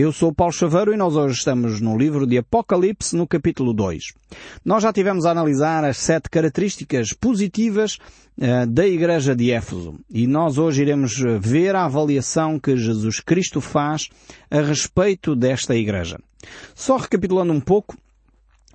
Eu sou Paulo Chaveiro e nós hoje estamos no livro de Apocalipse, no capítulo 2. Nós já tivemos a analisar as sete características positivas uh, da Igreja de Éfeso e nós hoje iremos ver a avaliação que Jesus Cristo faz a respeito desta Igreja. Só recapitulando um pouco,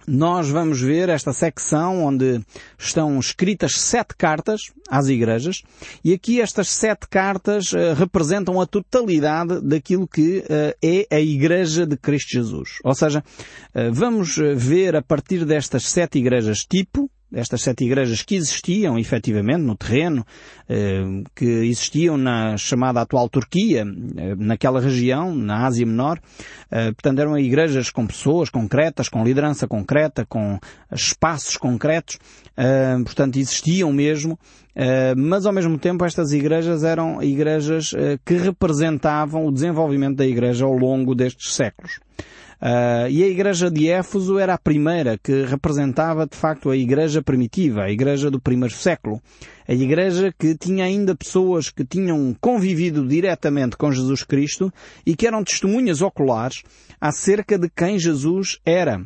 nós vamos ver esta secção onde estão escritas sete cartas às igrejas e aqui estas sete cartas uh, representam a totalidade daquilo que uh, é a Igreja de Cristo Jesus. Ou seja, uh, vamos ver a partir destas sete igrejas tipo, estas sete igrejas que existiam efetivamente no terreno, eh, que existiam na chamada atual Turquia, eh, naquela região, na Ásia Menor. Eh, portanto, eram igrejas com pessoas concretas, com liderança concreta, com espaços concretos. Portanto, existiam mesmo. Mas, ao mesmo tempo, estas igrejas eram igrejas que representavam o desenvolvimento da igreja ao longo destes séculos. Uh, e a igreja de Éfeso era a primeira que representava de facto a igreja primitiva, a igreja do primeiro século. A igreja que tinha ainda pessoas que tinham convivido diretamente com Jesus Cristo e que eram testemunhas oculares acerca de quem Jesus era.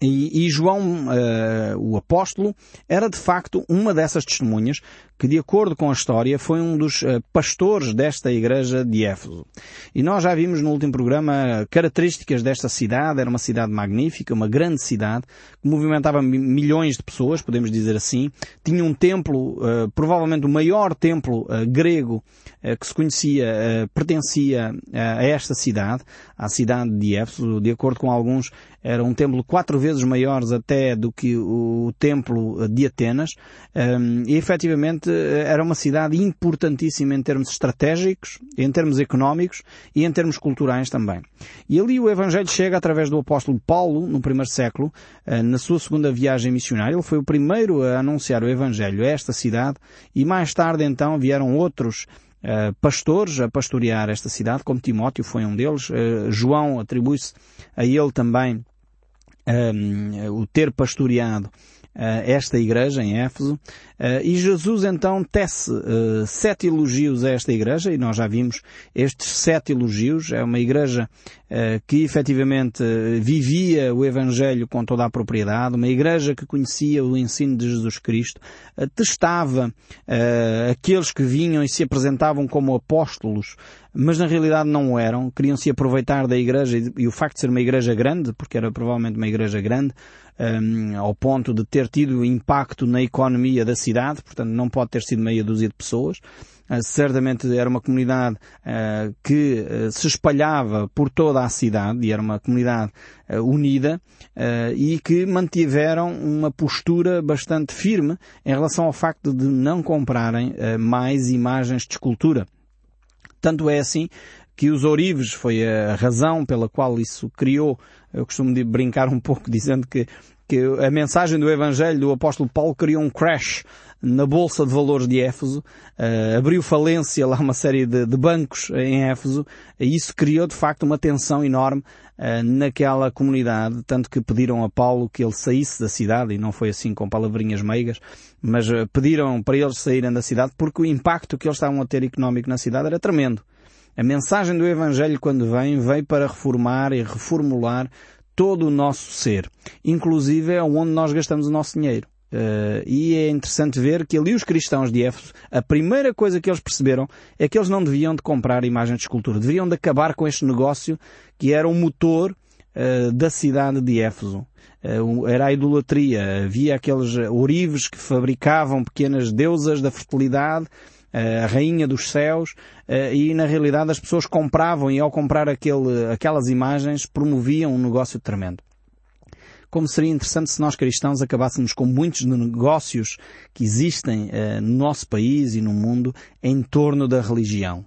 E, e João, uh, o apóstolo, era de facto uma dessas testemunhas que, de acordo com a história, foi um dos uh, pastores desta igreja de Éfeso. E nós já vimos no último programa características desta cidade. Era uma cidade magnífica, uma grande cidade, que movimentava milhões de pessoas, podemos dizer assim. Tinha um templo, uh, provavelmente o maior templo grego que se conhecia, pertencia a esta cidade, à cidade de Éfeso. De acordo com alguns, era um templo quatro vezes maior até do que o templo de Atenas e efetivamente era uma cidade importantíssima em termos estratégicos, em termos económicos e em termos culturais também. E ali o Evangelho chega através do apóstolo Paulo, no primeiro século, uh, na sua segunda viagem missionária. Ele foi o primeiro a anunciar o Evangelho a esta cidade e mais tarde então vieram outros Uh, pastores a pastorear esta cidade, como Timóteo foi um deles. João atribui-se a ele também um, o ter pastoreado uh, esta igreja em Éfeso. Uh, e Jesus então tece uh, sete elogios a esta igreja, e nós já vimos estes sete elogios. É uma igreja que efetivamente vivia o Evangelho com toda a propriedade, uma igreja que conhecia o ensino de Jesus Cristo, testava aqueles que vinham e se apresentavam como apóstolos mas na realidade não o eram, queriam se aproveitar da igreja e, o facto de ser uma igreja grande, porque era provavelmente uma igreja grande, um, ao ponto de ter tido impacto na economia da portanto não pode ter sido meia dúzia de pessoas. Uh, certamente era uma comunidade uh, que uh, se espalhava por toda a cidade e era uma comunidade unida e que mantiveram uma postura bastante firme em relação ao facto de não comprarem mais imagens de escultura. Tanto é assim que os ourives foi a razão pela qual isso criou, eu costumo brincar um pouco dizendo que, que a mensagem do Evangelho do apóstolo Paulo criou um crash na Bolsa de Valores de Éfeso, uh, abriu falência lá uma série de, de, bancos em Éfeso, e isso criou de facto uma tensão enorme uh, naquela comunidade, tanto que pediram a Paulo que ele saísse da cidade, e não foi assim com palavrinhas meigas, mas uh, pediram para eles saírem da cidade porque o impacto que eles estavam a ter económico na cidade era tremendo. A mensagem do Evangelho, quando vem, vem para reformar e reformular todo o nosso ser. Inclusive é onde nós gastamos o nosso dinheiro. Uh, e é interessante ver que ali os cristãos de Éfeso, a primeira coisa que eles perceberam é que eles não deviam de comprar imagens de escultura, deviam de acabar com este negócio que era o motor uh, da cidade de Éfeso. Uh, era a idolatria. Havia aqueles orives que fabricavam pequenas deusas da fertilidade, a rainha dos céus, e na realidade as pessoas compravam e ao comprar aquele, aquelas imagens promoviam um negócio tremendo como seria interessante se nós cristãos acabássemos com muitos negócios que existem uh, no nosso país e no mundo em torno da religião.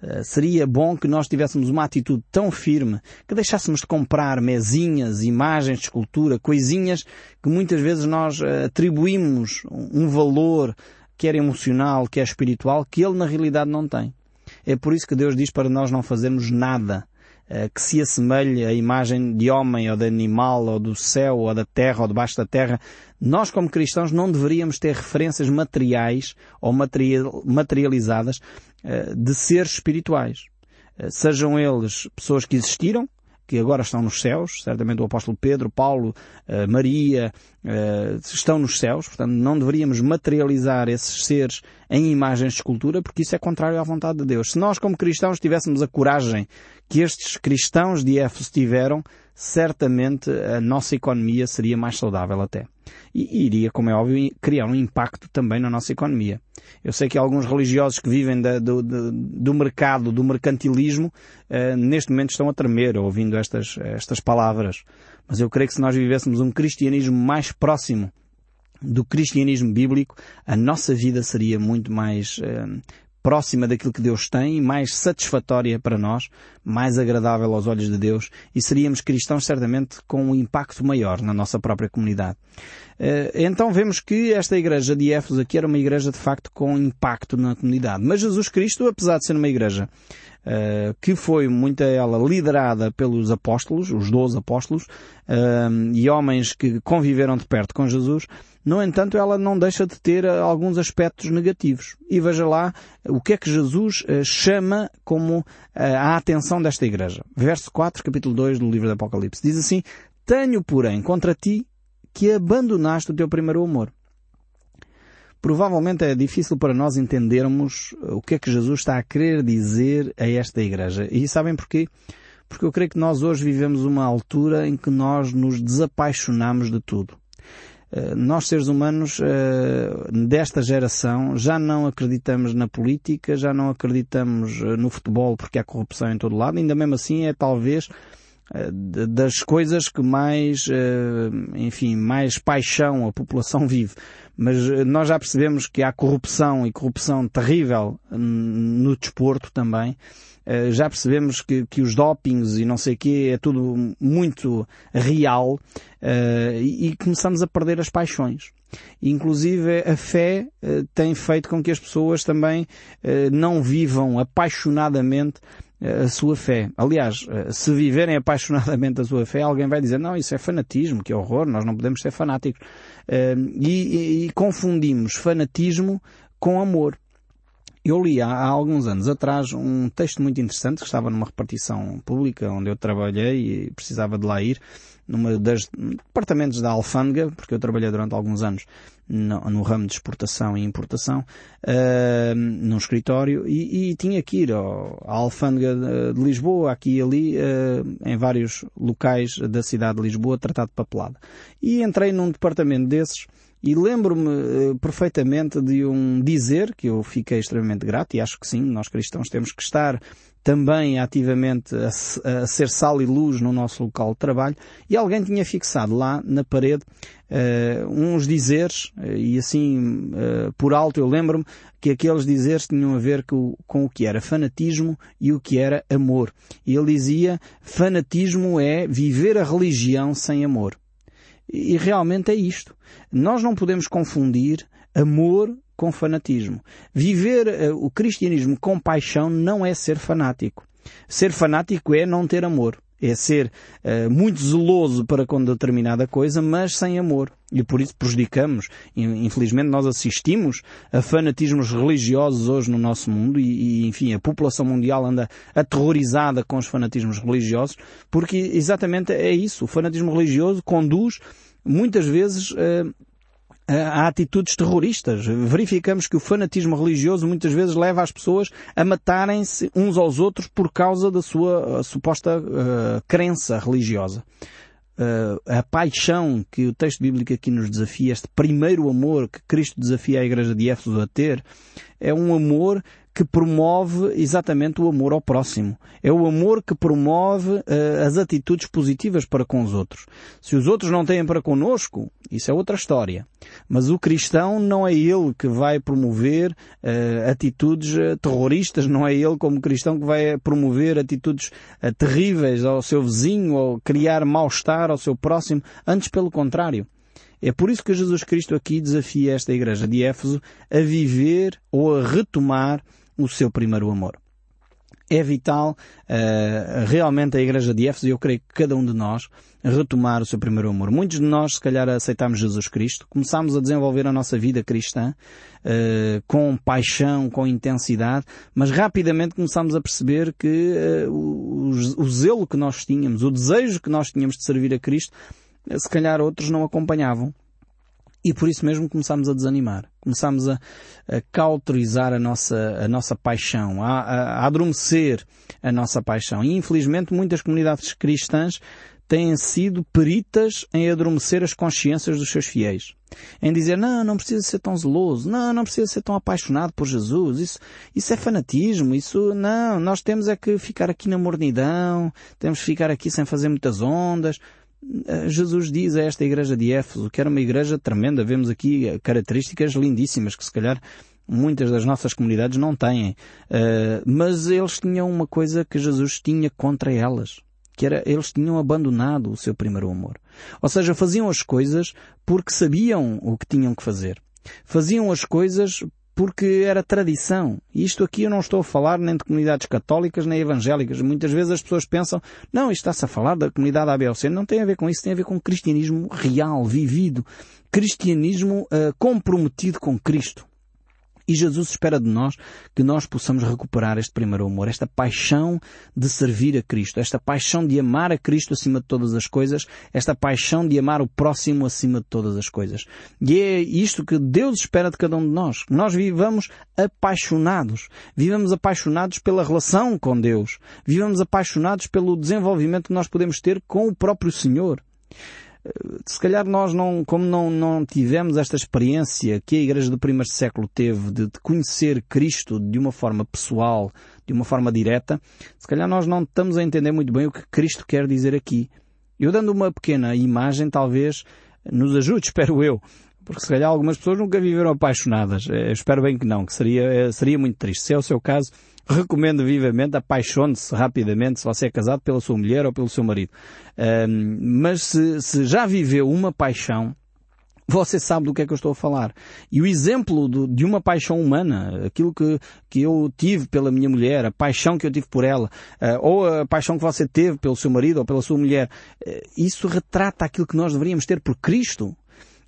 Uh, seria bom que nós tivéssemos uma atitude tão firme que deixássemos de comprar mesinhas, imagens de escultura, coisinhas que muitas vezes nós atribuímos um valor que era emocional, que é espiritual, que ele na realidade não tem. É por isso que Deus diz para nós não fazermos nada eh, que se assemelhe à imagem de homem ou de animal ou do céu ou da terra ou debaixo da terra, nós como cristãos não deveríamos ter referências materiais ou materializadas eh, de seres espirituais. sejam eles pessoas que existiram, que agora estão nos céus, certamente o apóstolo Pedro, Paulo, eh, Maria, eh, estão nos céus, portanto não deveríamos materializar esses seres em imagens de escultura, porque isso é contrário à vontade de Deus. Se nós como cristãos tivéssemos a coragem que estes cristãos de Éfeso tiveram, certamente a nossa economia seria mais saudável até. E iria, como é óbvio, criar um impacto também na nossa economia. Eu sei que alguns religiosos que vivem da, do, do, do, mercado, do mercantilismo, uh, neste momento estão a tremer ouvindo estas, estas palavras. Mas eu creio que se nós vivêssemos um cristianismo mais próximo do cristianismo bíblico, a nossa vida seria muito mais uh, próxima daquilo que Deus tem, mais satisfatória para nós, mais agradável aos olhos de Deus e seríamos cristãos certamente com um impacto maior na nossa própria comunidade. Eh, então vemos que esta igreja de Éfeso aqui era uma igreja de facto com impacto na comunidade. Mas Jesus Cristo, apesar de ser uma igreja que foi muita ela liderada pelos apóstolos, os doze apóstolos, uh, e homens que conviveram de perto com Jesus, no entanto, ela não deixa de ter alguns aspectos negativos. E veja lá o que é que Jesus chama como a atenção desta igreja. Verso 4, capítulo 2 do livro do Apocalipse. Diz assim, Tenho, porém, contra ti que abandonaste o teu primeiro amor. Provavelmente é difícil para nós entendermos o que é que Jesus está a querer dizer a esta igreja. E sabem porquê? Porque eu creio que nós hoje vivemos uma altura em que nós nos desapaixonamos de tudo. Eh, nós, seres humanos eh, desta geração, já não acreditamos na política, já não acreditamos eh, no futebol porque há corrupção em todo lado, ainda mesmo assim é talvez das coisas que mais, enfim, mais paixão a população vive mas eh, nós já percebemos que há corrupção e corrupção terrível no desporto também. Eh, já percebemos que, que os dopings e não sei o quê é tudo muito real eh, e começamos a perder as paixões. Inclusive a fé tem feito com que as pessoas também não vivam apaixonadamente a sua fé. Aliás, se viverem apaixonadamente a sua fé, alguém vai dizer, não, isso é fanatismo, que horror, nós não podemos ser fanáticos. Ehm, e, e, confundimos fanatismo com amor. Eu li há, há, alguns anos atrás um texto muito interessante que estava numa repartição pública onde eu trabalhei e precisava de lá ir, numa das departamentos da alfândega, porque eu trabalhei durante alguns anos no, no ramo de exportação e importação, uh, num escritório, e, e, tinha que ir ao, à alfândega de, Lisboa, aqui e ali, uh, em vários locais da cidade de Lisboa, tratar de papelada. E entrei num departamento desses, e lembro-me uh, perfeitamente de um dizer que eu fiquei extremamente grato, e acho que sim, nós cristãos temos que estar também ativamente a, a, ser sal e luz no nosso local de trabalho, e alguém tinha fixado lá na parede uh, uns dizeres, uh, e assim por alto eu lembro-me que aqueles dizeres tinham a ver com, com o que era fanatismo e o que era amor. E ele dizia, fanatismo é viver a religião sem amor. E realmente é isto. Nós não podemos confundir amor com fanatismo. Viver uh, o cristianismo com paixão não é ser fanático. Ser fanático é não ter amor. É ser uh, muito zeloso para com determinada coisa, mas sem amor. E por isso prejudicamos. Infelizmente nós assistimos a fanatismos religiosos hoje no nosso mundo e, e, enfim, a população mundial anda aterrorizada com os fanatismos religiosos, porque exatamente é isso. O fanatismo religioso conduz muitas vezes uh, a atitudes terroristas. Verificamos que o fanatismo religioso muitas vezes leva as pessoas a matarem-se uns aos outros por causa da sua uh, suposta uh, crença religiosa. Uh, a paixão que o texto bíblico aqui nos desafia, este primeiro amor que Cristo desafia a igreja de Éfeso a ter, é um amor que promove exatamente o amor ao próximo. É o amor que promove uh, as atitudes positivas para com os outros. Se os outros não têm para conosco, isso é outra história. Mas o cristão não é ele que vai promover uh, atitudes uh, terroristas, não é ele como cristão que vai promover atitudes terríveis ao seu vizinho ou criar mal-estar ao seu próximo. Antes, pelo contrário. É por isso que Jesus Cristo aqui desafia esta igreja de Éfeso a viver ou a retomar o seu primeiro amor. é vital uh, realmente a Igreja de Éfeso, e eu creio que cada um de nós, retomar o seu primeiro amor. Muitos de nós, se calhar, aceitámos Jesus Cristo, começámos a desenvolver a nossa vida cristã uh, com paixão, com intensidade, mas rapidamente começámos a perceber que uh, o, o zelo que nós tínhamos, o desejo que nós tínhamos de servir a Cristo, se calhar outros não acompanhavam. E por isso mesmo começámos a desanimar. Começámos a, a cauterizar a nossa, a nossa paixão, a, a, a adormecer a nossa paixão. E infelizmente muitas comunidades cristãs têm sido peritas em adormecer as consciências dos seus fiéis. Em dizer, não, não precisa ser tão zeloso, não, não precisa ser tão apaixonado por Jesus, isso, isso é fanatismo, isso, não, nós temos é que ficar aqui na mornidão, temos que ficar aqui sem fazer muitas ondas. Eh, Jesus diz a esta igreja de Éfeso, que era uma igreja tremenda, vemos aqui características lindíssimas que se calhar muitas das nossas comunidades não têm. Uh, mas eles tinham uma coisa que Jesus tinha contra elas. Que era, eles tinham abandonado o seu primeiro amor. Ou seja, faziam as coisas porque sabiam o que tinham que fazer. Faziam as coisas porque era tradição. E isto aqui eu não estou a falar nem de comunidades católicas nem evangélicas. Muitas vezes as pessoas pensam, não, isto está-se a falar da comunidade ABLC. Não tem a ver com isso, tem a ver com cristianismo real, vivido. Cristianismo uh, comprometido com Cristo. E Jesus espera de nós que nós possamos recuperar este primeiro amor, esta paixão de servir a Cristo, esta paixão de amar a Cristo acima de todas as coisas, esta paixão de amar o próximo acima de todas as coisas. E é isto que Deus espera de cada um de nós. Nós vivamos apaixonados. Vivamos apaixonados pela relação com Deus. Vivamos apaixonados pelo desenvolvimento que nós podemos ter com o próprio Senhor se calhar nós não, como não, não tivemos esta experiência que a Igreja do primeiro século teve de, de, conhecer Cristo de uma forma pessoal, de uma forma direta, se calhar nós não estamos a entender muito bem o que Cristo quer dizer aqui. Eu dando uma pequena imagem talvez nos ajude, espero eu. Porque se calhar algumas pessoas nunca viveram apaixonadas. Eu espero bem que não, que seria, seria muito triste. Se é o seu caso, recomendo vivamente, apaixone-se rapidamente se você é casado pela sua mulher ou pelo seu marido. Mas se, se já viveu uma paixão, você sabe do que é que eu estou a falar. E o exemplo do, de uma paixão humana, aquilo que, que eu tive pela minha mulher, a paixão que eu tive por ela, uh, ou a paixão que você teve pelo seu marido ou pela sua mulher, uh, isso retrata aquilo que nós deveríamos ter por Cristo.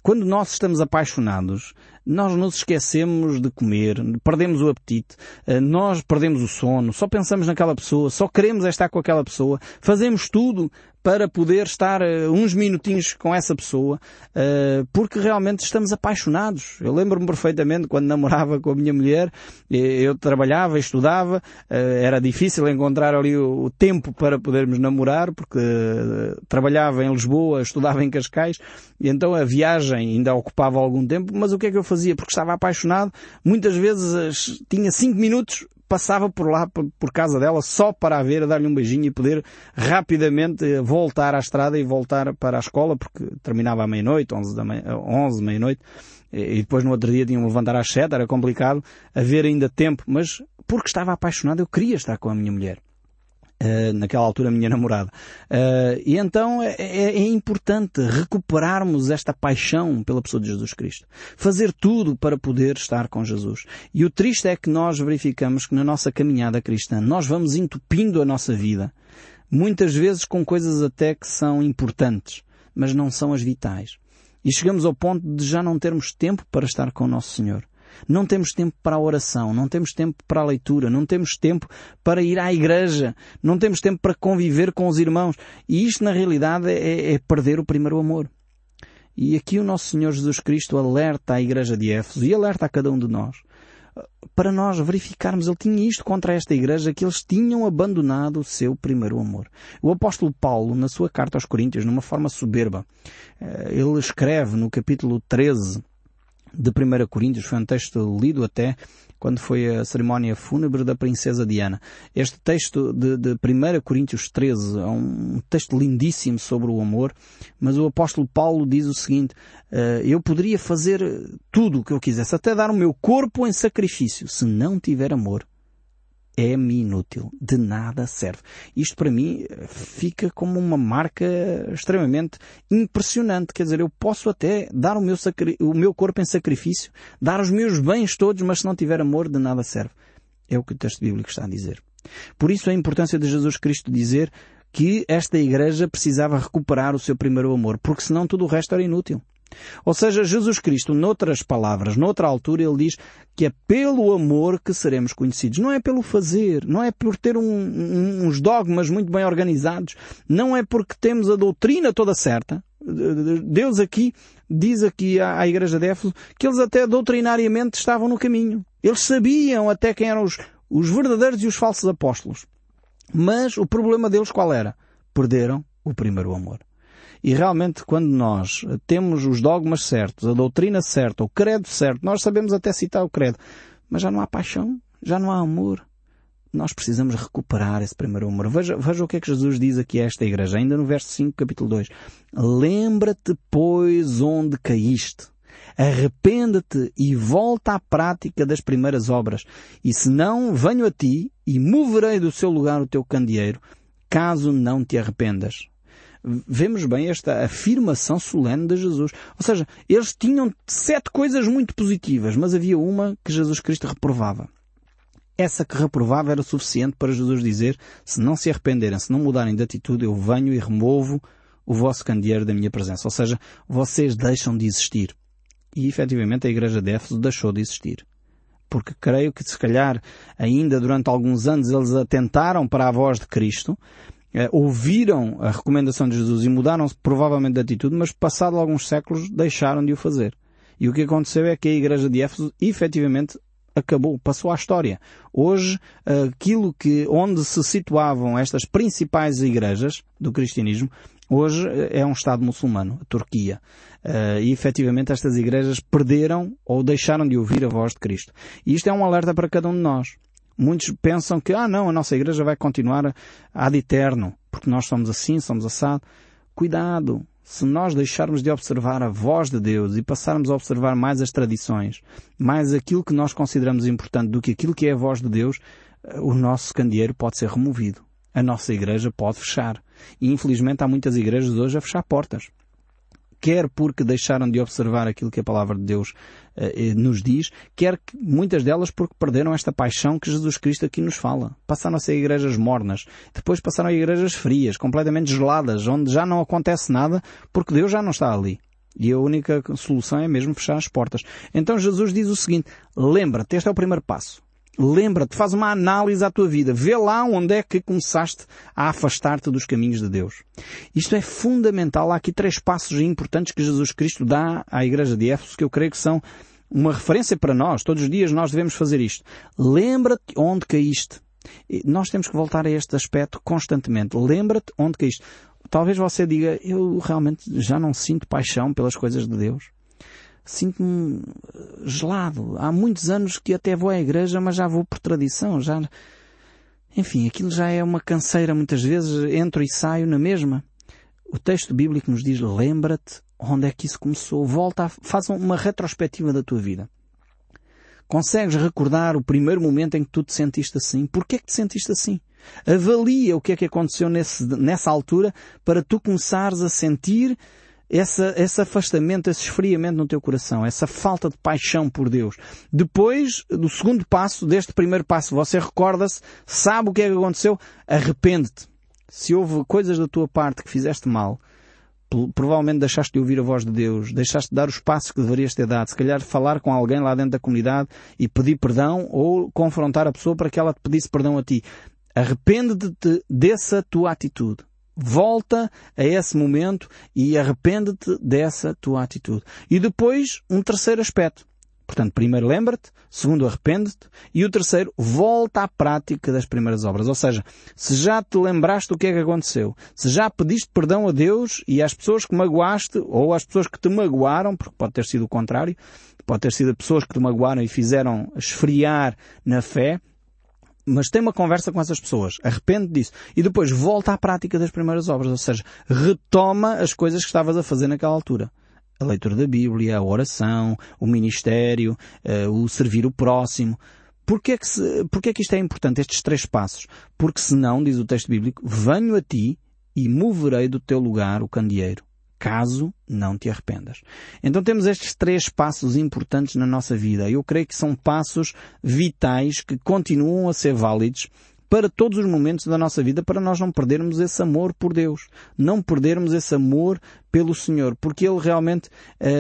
Quando nós estamos apaixonados, nós nos esquecemos de comer, perdemos o apetite, eh, nós perdemos o sono, só pensamos naquela pessoa, só queremos estar com aquela pessoa, fazemos tudo para poder estar uh, uns minutinhos com essa pessoa, uh, porque realmente estamos apaixonados. Eu lembro-me perfeitamente quando namorava com a minha mulher, eu trabalhava, estudava, uh, era difícil encontrar ali o tempo para podermos namorar, porque trabalhava em Lisboa, estudava em Cascais, e então a viagem ainda ocupava algum tempo, mas o que é que eu fazia? Porque estava apaixonado, muitas vezes tinha cinco minutos passava por lá, por casa dela, só para a ver, dar-lhe um beijinho e poder rapidamente eh, voltar à estrada e voltar para a escola, porque terminava à meia-noite, 11 da meia, 11 meia-noite, e depois no outro dia tinham que levantar às 7, era complicado haver ainda tempo, mas porque estava apaixonado eu queria estar com a minha mulher. Uh, naquela altura a minha namorada. Uh, e então é, é, é, importante recuperarmos esta paixão pela pessoa de Jesus Cristo. Fazer tudo para poder estar com Jesus. E o triste é que nós verificamos que na nossa caminhada cristã nós vamos entupindo a nossa vida. Muitas vezes com coisas até que são importantes, mas não são as vitais. E chegamos ao ponto de já não termos tempo para estar com o nosso Senhor. Não temos tempo para a oração, não temos tempo para a leitura, não temos tempo para ir à igreja, não temos tempo para conviver com os irmãos. E isto, na realidade, é, é perder o primeiro amor. E aqui o nosso Senhor Jesus Cristo alerta a igreja de Éfeso e alerta a cada um de nós para nós verificarmos, ele tinha isto contra esta igreja, que eles tinham abandonado o seu primeiro amor. O apóstolo Paulo, na sua carta aos Coríntios, numa forma soberba, eh, ele escreve no capítulo 13, de 1 Coríntios, foi um texto lido até quando foi a cerimónia fúnebre da princesa Diana. Este texto de, de 1 Coríntios 13 é um texto lindíssimo sobre o amor, mas o apóstolo Paulo diz o seguinte, uh, eu poderia fazer tudo o que eu quisesse, até dar o meu corpo em sacrifício, se não tiver amor, é-me inútil, de nada serve. Isto para mim fica como uma marca extremamente impressionante. Quer dizer, eu posso até dar o meu, o meu corpo em sacrifício, dar os meus bens todos, mas se não tiver amor, de nada serve. É o que o texto bíblico está a dizer. Por isso a importância de Jesus Cristo dizer que esta igreja precisava recuperar o seu primeiro amor, porque senão tudo o resto era inútil. Ou seja, Jesus Cristo, noutras palavras, noutra altura, ele diz que é pelo amor que seremos conhecidos. Não é pelo fazer, não é por ter um, um, uns dogmas muito bem organizados, não é porque temos a doutrina toda certa. Deus aqui diz aqui à, à igreja de Éfeso que eles até doutrinariamente estavam no caminho. Eles sabiam até quem eram os, os verdadeiros e os falsos apóstolos. Mas o problema deles qual era? Perderam o primeiro amor. E realmente, quando nós temos os dogmas certos, a doutrina certa, o credo certo, nós sabemos até citar o credo, mas já não há paixão, já não há amor. Nós precisamos recuperar esse primeiro amor. Veja, veja o que é que Jesus diz aqui a esta igreja, ainda no verso 5, capítulo 2. Lembra-te, pois, onde caíste. Arrependa-te e volta à prática das primeiras obras. E se não, venho a ti e moverei do seu lugar o teu candeeiro, caso não te arrependas vemos bem esta afirmação solene de Jesus. Ou seja, eles tinham sete coisas muito positivas, mas havia uma que Jesus Cristo reprovava. Essa que reprovava era suficiente para Jesus dizer, se não se arrependerem, se não mudarem de atitude, eu venho e removo o vosso candeeiro da minha presença. Ou seja, vocês deixam de existir. E efetivamente a igreja de Éfeso deixou de existir. Porque creio que se calhar ainda durante alguns anos eles atentaram para a voz de Cristo, eh, ouviram a recomendação de Jesus e mudaram-se provavelmente de atitude, mas passado alguns séculos deixaram de o fazer. E o que aconteceu é que a igreja de Éfeso efetivamente acabou, passou à história. Hoje, aquilo que, onde se situavam estas principais igrejas do cristianismo, hoje eh, é um Estado muçulmano, a Turquia. Uh, e efetivamente estas igrejas perderam ou deixaram de ouvir a voz de Cristo. E isto é um alerta para cada um de nós. Muitos pensam que, ah não, a nossa igreja vai continuar ad eterno, porque nós somos assim, somos assado. Cuidado! Se nós deixarmos de observar a voz de Deus e passarmos a observar mais as tradições, mais aquilo que nós consideramos importante do que aquilo que é a voz de Deus, o nosso candeeiro pode ser removido. A nossa igreja pode fechar. E infelizmente há muitas igrejas hoje a fechar portas quer porque deixaram de observar aquilo que a palavra de Deus uh, nos diz, quer que muitas delas porque perderam esta paixão que Jesus Cristo aqui nos fala. Passaram a ser igrejas mornas, depois passaram a igrejas frias, completamente geladas, onde já não acontece nada porque Deus já não está ali. E a única solução é mesmo fechar as portas. Então Jesus diz o seguinte, lembra-te, este é o primeiro passo. Lembra-te, faz uma análise à tua vida. Vê lá onde é que começaste a afastar-te dos caminhos de Deus. Isto é fundamental. Há aqui três passos importantes que Jesus Cristo dá à Igreja de Éfeso que eu creio que são uma referência para nós. Todos os dias nós devemos fazer isto. Lembra-te onde caíste. Nós temos que voltar a este aspecto constantemente. Lembra-te onde caíste. Talvez você diga, eu realmente já não sinto paixão pelas coisas de Deus sinto-me gelado. Há muitos anos que até vou à igreja, mas já vou por tradição, já... Enfim, aquilo já é uma canseira muitas vezes, entro e saio na mesma. O texto bíblico nos diz, lembra-te onde é que isso começou, volta, a... faz uma retrospectiva da tua vida. Consegues recordar o primeiro momento em que tu te sentiste assim? Porquê é que te sentiste assim? Avalia o que é que aconteceu nesse, nessa altura para tu começares a sentir essa, esse afastamento, esse esfriamento no teu coração, essa falta de paixão por Deus. Depois do segundo passo, deste primeiro passo, você recorda-se, sabe o que é que aconteceu, arrepende-te. Se houve coisas da tua parte que fizeste mal, provavelmente deixaste de ouvir a voz de Deus, deixaste de dar os passos que deverias ter dado, se calhar falar com alguém lá dentro da comunidade e pedir perdão ou confrontar a pessoa para que ela te pedisse perdão a ti. Arrepende-te dessa tua atitude. Volta a esse momento e arrepende-te dessa tua atitude. E depois, um terceiro aspecto. Portanto, primeiro lembra-te, segundo arrepende-te e o terceiro volta à prática das primeiras obras. Ou seja, se já te lembraste do que é que aconteceu, se já pediste perdão a Deus e às pessoas que magoaste ou às pessoas que te magoaram, porque pode ter sido o contrário, pode ter sido pessoas que te magoaram e fizeram esfriar na fé, mas tem uma conversa com essas pessoas, arrepende disso e depois volta à prática das primeiras obras, ou seja, retoma as coisas que estavas a fazer naquela altura. A leitura da Bíblia, a oração, o ministério, uh, o servir o próximo. Porquê é, que se, porquê é que isto é importante, estes três passos? Porque senão, diz o texto bíblico, venho a ti e moverei do teu lugar o candeeiro caso não te arrependas. Então temos estes três passos importantes na nossa vida. Eu creio que são passos vitais que continuam a ser válidos para todos os momentos da nossa vida, para nós não perdermos esse amor por Deus, não perdermos esse amor pelo Senhor, porque Ele realmente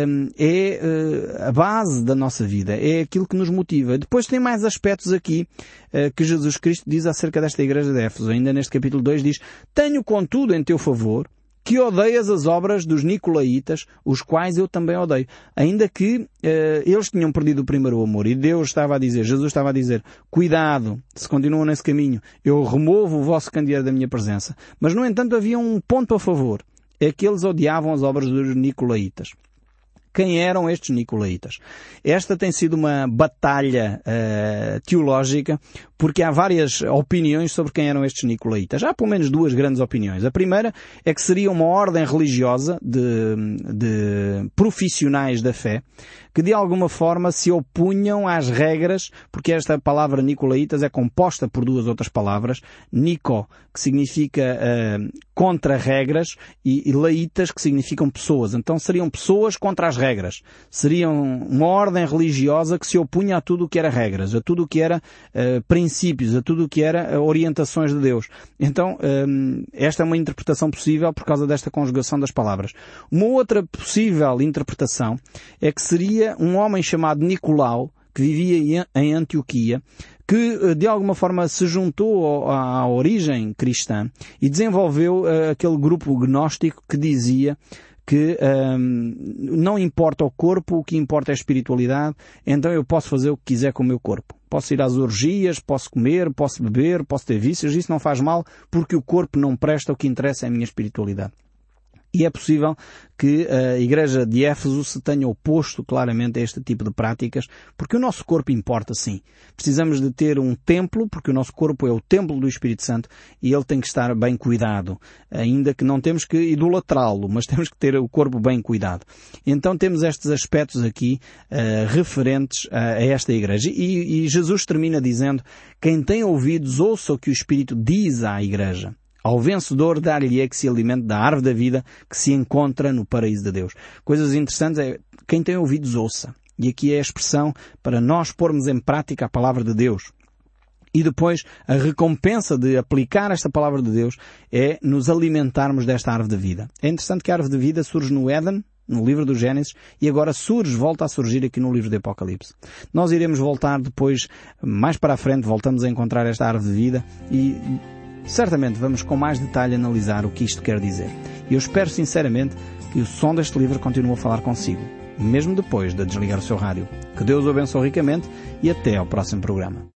um, é uh, a base da nossa vida, é aquilo que nos motiva. Depois tem mais aspectos aqui uh, que Jesus Cristo diz acerca desta igreja de Éfeso. Ainda neste capítulo 2 diz, Tenho contudo em teu favor que odeias as obras dos Nicolaitas, os quais eu também odeio. Ainda que uh, eles tinham perdido o primeiro amor e Deus estava a dizer, Jesus estava a dizer, cuidado, se continuam nesse caminho, eu removo o vosso candeeiro da minha presença. Mas no entanto havia um ponto a favor, é que eles odiavam as obras dos Nicolaitas quem eram estes Nicolaitas. Esta tem sido uma batalha uh, teológica porque há várias opiniões sobre quem eram estes Nicolaitas. Há pelo menos duas grandes opiniões. A primeira é que seria uma ordem religiosa de, de profissionais da fé que de alguma forma se opunham às regras, porque esta palavra Nicolaitas é composta por duas outras palavras, Nico, que significa uh, contra regras, e, e Laitas, que significam pessoas. Então seriam pessoas contra as regras. Seriam uma ordem religiosa que se opunha a tudo o que era regras, a tudo o que era uh, princípios, a tudo o que era uh, orientações de Deus. Então, esta é uma interpretação possível por causa desta conjugação das palavras. Uma outra possível interpretação é que seria um homem chamado Nicolau, que vivia em Antioquia, que eh, de alguma forma se juntou à origem cristã e desenvolveu uh, aquele grupo gnóstico que dizia que ehm, não importa o corpo, o que importa é a espiritualidade, então eu posso fazer o que quiser com o meu corpo. Posso ir às orgias, posso comer, posso beber, posso ter vícios, isso não faz mal, porque o corpo não presta, o que interessa é a minha espiritualidade. E é possível que a Igreja de Éfeso se tenha oposto claramente a este tipo de práticas, porque o nosso corpo importa sim. Precisamos de ter um templo, porque o nosso corpo é o templo do Espírito Santo e ele tem que estar bem cuidado. Ainda que não temos que idolatrá-lo, mas temos que ter o corpo bem cuidado. Então temos estes aspectos aqui uh, referentes a, a, esta Igreja. E, e Jesus termina dizendo, quem tem ouvidos ouça o que o Espírito diz à Igreja. Ao vencedor dar-lhe é que se alimente da árvore da vida que se encontra no paraíso de Deus. Coisas interessantes é quem tem ouvidos ouça. E aqui é a expressão para nós pormos em prática a palavra de Deus. E depois, a recompensa de aplicar esta palavra de Deus é nos alimentarmos desta árvore da vida. É interessante que a árvore da vida surge no Éden, no livro do Gênesis, e agora surge, volta a surgir aqui no livro do Apocalipse. Nós iremos voltar depois, mais para a frente, voltamos a encontrar esta árvore de vida e Certamente vamos com mais detalhe analisar o que isto quer dizer. E eu espero sinceramente que o som deste livro continue a falar consigo, mesmo depois de desligar o seu rádio. Que Deus o abençoe ricamente e até ao próximo programa.